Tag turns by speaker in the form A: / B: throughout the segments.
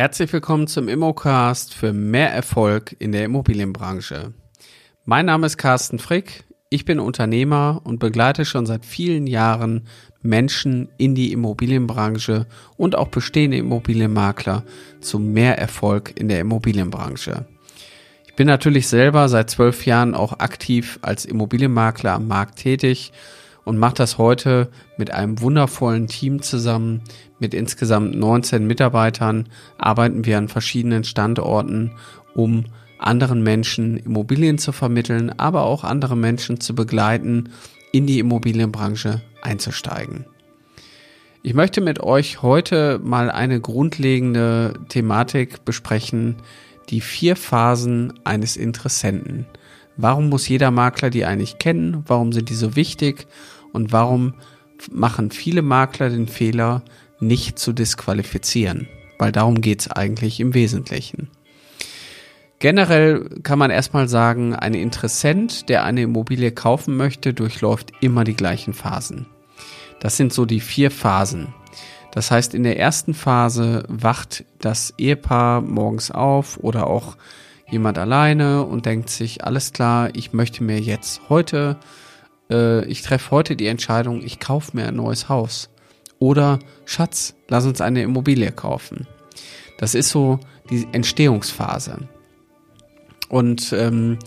A: Herzlich willkommen zum Immocast für mehr Erfolg in der Immobilienbranche. Mein Name ist Carsten Frick. Ich bin Unternehmer und begleite schon seit vielen Jahren Menschen in die Immobilienbranche und auch bestehende Immobilienmakler zu mehr Erfolg in der Immobilienbranche. Ich bin natürlich selber seit zwölf Jahren auch aktiv als Immobilienmakler am Markt tätig und mache das heute mit einem wundervollen Team zusammen. Mit insgesamt 19 Mitarbeitern arbeiten wir an verschiedenen Standorten, um anderen Menschen Immobilien zu vermitteln, aber auch andere Menschen zu begleiten, in die Immobilienbranche einzusteigen. Ich möchte mit euch heute mal eine grundlegende Thematik besprechen, die vier Phasen eines Interessenten. Warum muss jeder Makler die eigentlich kennen? Warum sind die so wichtig? Und warum machen viele Makler den Fehler, nicht zu disqualifizieren? Weil darum geht es eigentlich im Wesentlichen. Generell kann man erstmal sagen, ein Interessent, der eine Immobilie kaufen möchte, durchläuft immer die gleichen Phasen. Das sind so die vier Phasen. Das heißt, in der ersten Phase wacht das Ehepaar morgens auf oder auch jemand alleine und denkt sich, alles klar, ich möchte mir jetzt heute, äh, ich treffe heute die Entscheidung, ich kaufe mir ein neues Haus. Oder Schatz, lass uns eine Immobilie kaufen. Das ist so die Entstehungsphase. Und ähm,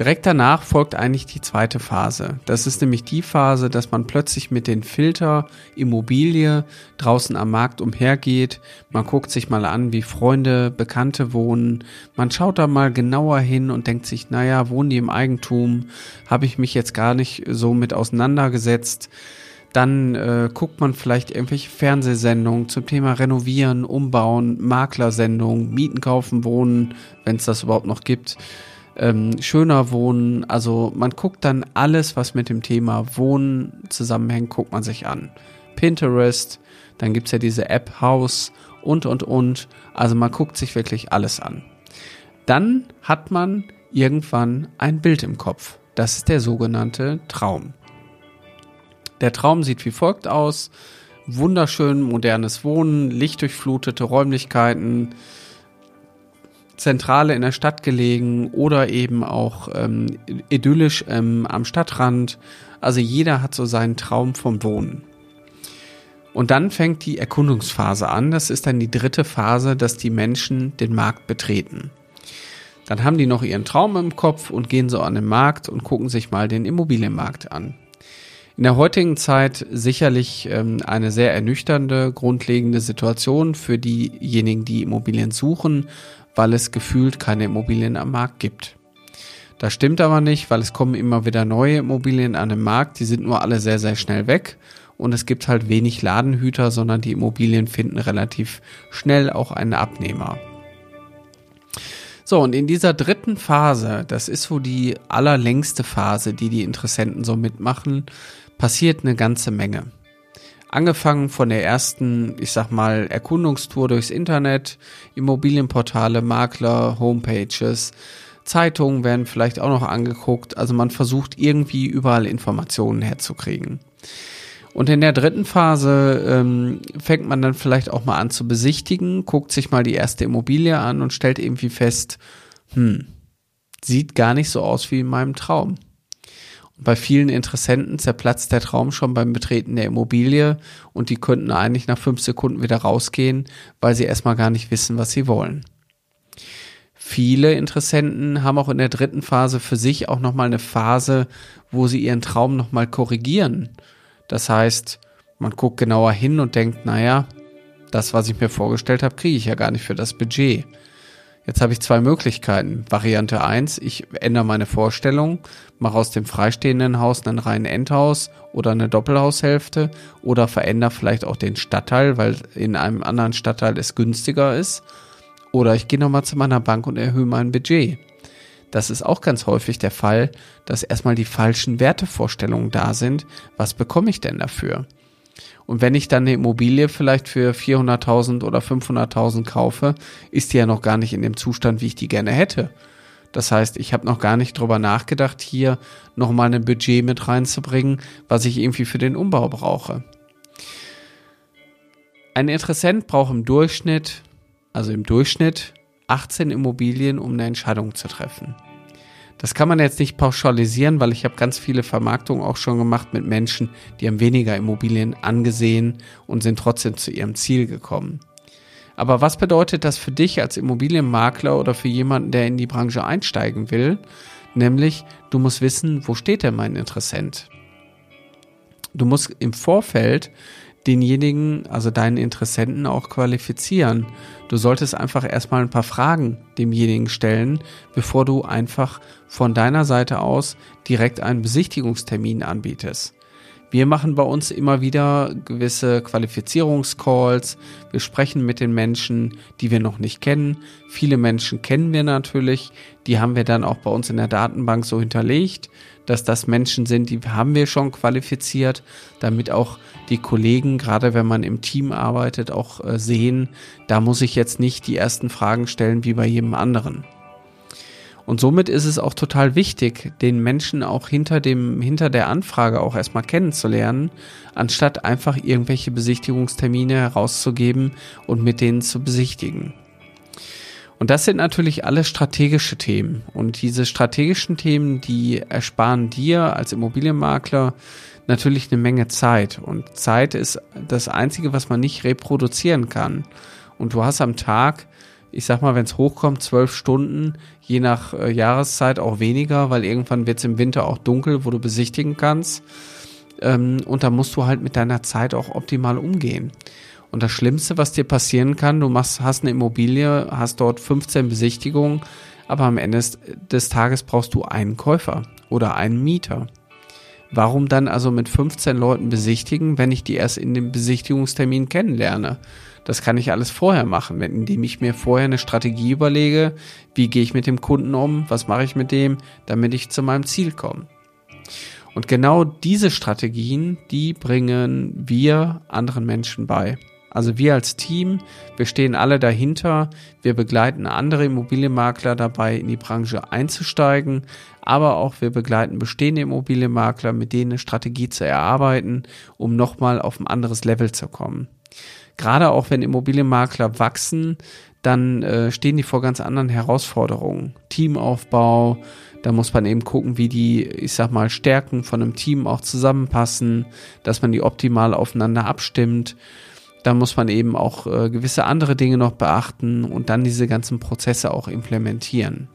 A: direkt danach folgt eigentlich die zweite Phase. Das ist nämlich die Phase, dass man plötzlich mit den Filter Immobilie draußen am Markt umhergeht. Man guckt sich mal an, wie Freunde, Bekannte wohnen. Man schaut da mal genauer hin und denkt sich, naja, wohnen die im Eigentum? Habe ich mich jetzt gar nicht so mit auseinandergesetzt? Dann äh, guckt man vielleicht irgendwelche Fernsehsendungen zum Thema Renovieren, Umbauen, Maklersendungen, Mieten kaufen, Wohnen, wenn es das überhaupt noch gibt. Ähm, schöner Wohnen. Also man guckt dann alles, was mit dem Thema Wohnen zusammenhängt, guckt man sich an. Pinterest, dann gibt's ja diese App House und, und, und. Also man guckt sich wirklich alles an. Dann hat man irgendwann ein Bild im Kopf. Das ist der sogenannte Traum. Der Traum sieht wie folgt aus. Wunderschön modernes Wohnen, lichtdurchflutete Räumlichkeiten, Zentrale in der Stadt gelegen oder eben auch ähm, idyllisch ähm, am Stadtrand. Also jeder hat so seinen Traum vom Wohnen. Und dann fängt die Erkundungsphase an. Das ist dann die dritte Phase, dass die Menschen den Markt betreten. Dann haben die noch ihren Traum im Kopf und gehen so an den Markt und gucken sich mal den Immobilienmarkt an in der heutigen Zeit sicherlich ähm, eine sehr ernüchternde, grundlegende Situation für diejenigen, die Immobilien suchen, weil es gefühlt keine Immobilien am Markt gibt. Das stimmt aber nicht, weil es kommen immer wieder neue Immobilien an den Markt, die sind nur alle sehr, sehr schnell weg und es gibt halt wenig Ladenhüter, sondern die Immobilien finden relativ schnell auch einen Abnehmer. So, und in dieser dritten Phase, das ist so die allerlängste Phase, die die Interessenten so mitmachen, passiert eine ganze Menge. Angefangen von der ersten, ich sag mal, Erkundungstour durchs Internet, Immobilienportale, Makler, Homepages, Zeitungen werden vielleicht auch noch angeguckt. Also man versucht irgendwie überall Informationen herzukriegen. Und in der dritten Phase ähm, fängt man dann vielleicht auch mal an zu besichtigen, guckt sich mal die erste Immobilie an und stellt irgendwie fest, hm, sieht gar nicht so aus wie in meinem Traum. Bei vielen Interessenten zerplatzt der Traum schon beim Betreten der Immobilie und die könnten eigentlich nach fünf Sekunden wieder rausgehen, weil sie erstmal gar nicht wissen, was sie wollen. Viele Interessenten haben auch in der dritten Phase für sich auch nochmal eine Phase, wo sie ihren Traum nochmal korrigieren. Das heißt, man guckt genauer hin und denkt, naja, das, was ich mir vorgestellt habe, kriege ich ja gar nicht für das Budget. Jetzt habe ich zwei Möglichkeiten. Variante eins: ich ändere meine Vorstellung, mache aus dem freistehenden Haus einen reinen Endhaus oder eine Doppelhaushälfte oder verändere vielleicht auch den Stadtteil, weil in einem anderen Stadtteil es günstiger ist. Oder ich gehe nochmal zu meiner Bank und erhöhe mein Budget. Das ist auch ganz häufig der Fall, dass erstmal die falschen Wertevorstellungen da sind. Was bekomme ich denn dafür? Und wenn ich dann eine Immobilie vielleicht für 400.000 oder 500.000 kaufe, ist die ja noch gar nicht in dem Zustand, wie ich die gerne hätte. Das heißt, ich habe noch gar nicht drüber nachgedacht, hier nochmal ein Budget mit reinzubringen, was ich irgendwie für den Umbau brauche. Ein Interessent braucht im Durchschnitt, also im Durchschnitt 18 Immobilien, um eine Entscheidung zu treffen. Das kann man jetzt nicht pauschalisieren, weil ich habe ganz viele Vermarktungen auch schon gemacht mit Menschen, die haben weniger Immobilien angesehen und sind trotzdem zu ihrem Ziel gekommen. Aber was bedeutet das für dich als Immobilienmakler oder für jemanden, der in die Branche einsteigen will? Nämlich, du musst wissen, wo steht denn mein Interessent? Du musst im Vorfeld denjenigen, also deinen Interessenten auch qualifizieren. Du solltest einfach erstmal ein paar Fragen demjenigen stellen, bevor du einfach von deiner Seite aus direkt einen Besichtigungstermin anbietest. Wir machen bei uns immer wieder gewisse Qualifizierungscalls. Wir sprechen mit den Menschen, die wir noch nicht kennen. Viele Menschen kennen wir natürlich. Die haben wir dann auch bei uns in der Datenbank so hinterlegt, dass das Menschen sind, die haben wir schon qualifiziert, damit auch die Kollegen, gerade wenn man im Team arbeitet, auch äh, sehen, da muss ich jetzt nicht die ersten Fragen stellen wie bei jedem anderen. Und somit ist es auch total wichtig, den Menschen auch hinter dem, hinter der Anfrage auch erstmal kennenzulernen, anstatt einfach irgendwelche Besichtigungstermine herauszugeben und mit denen zu besichtigen. Und das sind natürlich alle strategische Themen. Und diese strategischen Themen, die ersparen dir als Immobilienmakler natürlich eine Menge Zeit. Und Zeit ist das Einzige, was man nicht reproduzieren kann. Und du hast am Tag ich sag mal, wenn es hochkommt, zwölf Stunden, je nach äh, Jahreszeit auch weniger, weil irgendwann wird es im Winter auch dunkel, wo du besichtigen kannst. Ähm, und da musst du halt mit deiner Zeit auch optimal umgehen. Und das Schlimmste, was dir passieren kann, du machst, hast eine Immobilie, hast dort 15 Besichtigungen, aber am Ende des Tages brauchst du einen Käufer oder einen Mieter. Warum dann also mit 15 Leuten besichtigen, wenn ich die erst in dem Besichtigungstermin kennenlerne? Das kann ich alles vorher machen, indem ich mir vorher eine Strategie überlege, wie gehe ich mit dem Kunden um, was mache ich mit dem, damit ich zu meinem Ziel komme. Und genau diese Strategien, die bringen wir anderen Menschen bei. Also wir als Team, wir stehen alle dahinter, wir begleiten andere Immobilienmakler dabei, in die Branche einzusteigen, aber auch wir begleiten bestehende Immobilienmakler, mit denen eine Strategie zu erarbeiten, um nochmal auf ein anderes Level zu kommen gerade auch wenn Immobilienmakler wachsen, dann äh, stehen die vor ganz anderen Herausforderungen. Teamaufbau, da muss man eben gucken, wie die, ich sag mal, Stärken von einem Team auch zusammenpassen, dass man die optimal aufeinander abstimmt. Da muss man eben auch äh, gewisse andere Dinge noch beachten und dann diese ganzen Prozesse auch implementieren.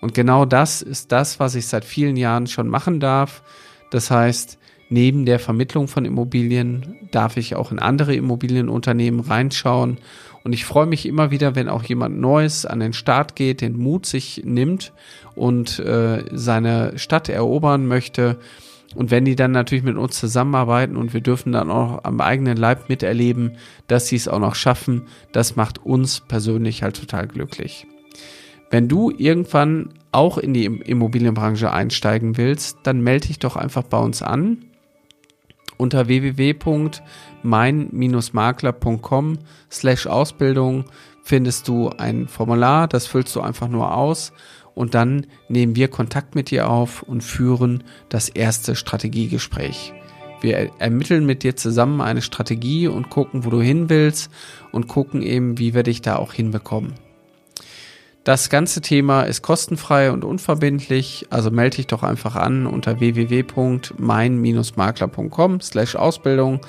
A: Und genau das ist das, was ich seit vielen Jahren schon machen darf. Das heißt, neben der Vermittlung von Immobilien darf ich auch in andere Immobilienunternehmen reinschauen. Und ich freue mich immer wieder, wenn auch jemand Neues an den Start geht, den Mut sich nimmt und äh, seine Stadt erobern möchte. Und wenn die dann natürlich mit uns zusammenarbeiten und wir dürfen dann auch am eigenen Leib miterleben, dass sie es auch noch schaffen, das macht uns persönlich halt total glücklich. Wenn du irgendwann auch in die Immobilienbranche einsteigen willst, dann melde dich doch einfach bei uns an unter www.mein-makler.com slash Ausbildung findest du ein Formular, das füllst du einfach nur aus und dann nehmen wir Kontakt mit dir auf und führen das erste Strategiegespräch. Wir ermitteln mit dir zusammen eine Strategie und gucken, wo du hin willst und gucken eben, wie wir dich da auch hinbekommen. Das ganze Thema ist kostenfrei und unverbindlich, also melde dich doch einfach an unter www.mein-makler.com slash Ausbildung.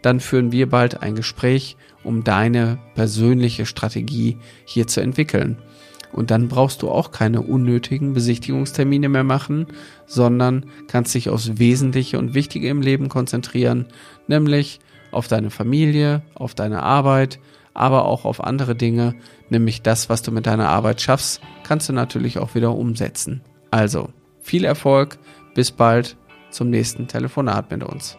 A: Dann führen wir bald ein Gespräch, um deine persönliche Strategie hier zu entwickeln. Und dann brauchst du auch keine unnötigen Besichtigungstermine mehr machen, sondern kannst dich aufs Wesentliche und Wichtige im Leben konzentrieren, nämlich auf deine Familie, auf deine Arbeit, aber auch auf andere Dinge, nämlich das, was du mit deiner Arbeit schaffst, kannst du natürlich auch wieder umsetzen. Also, viel Erfolg, bis bald zum nächsten Telefonat mit uns.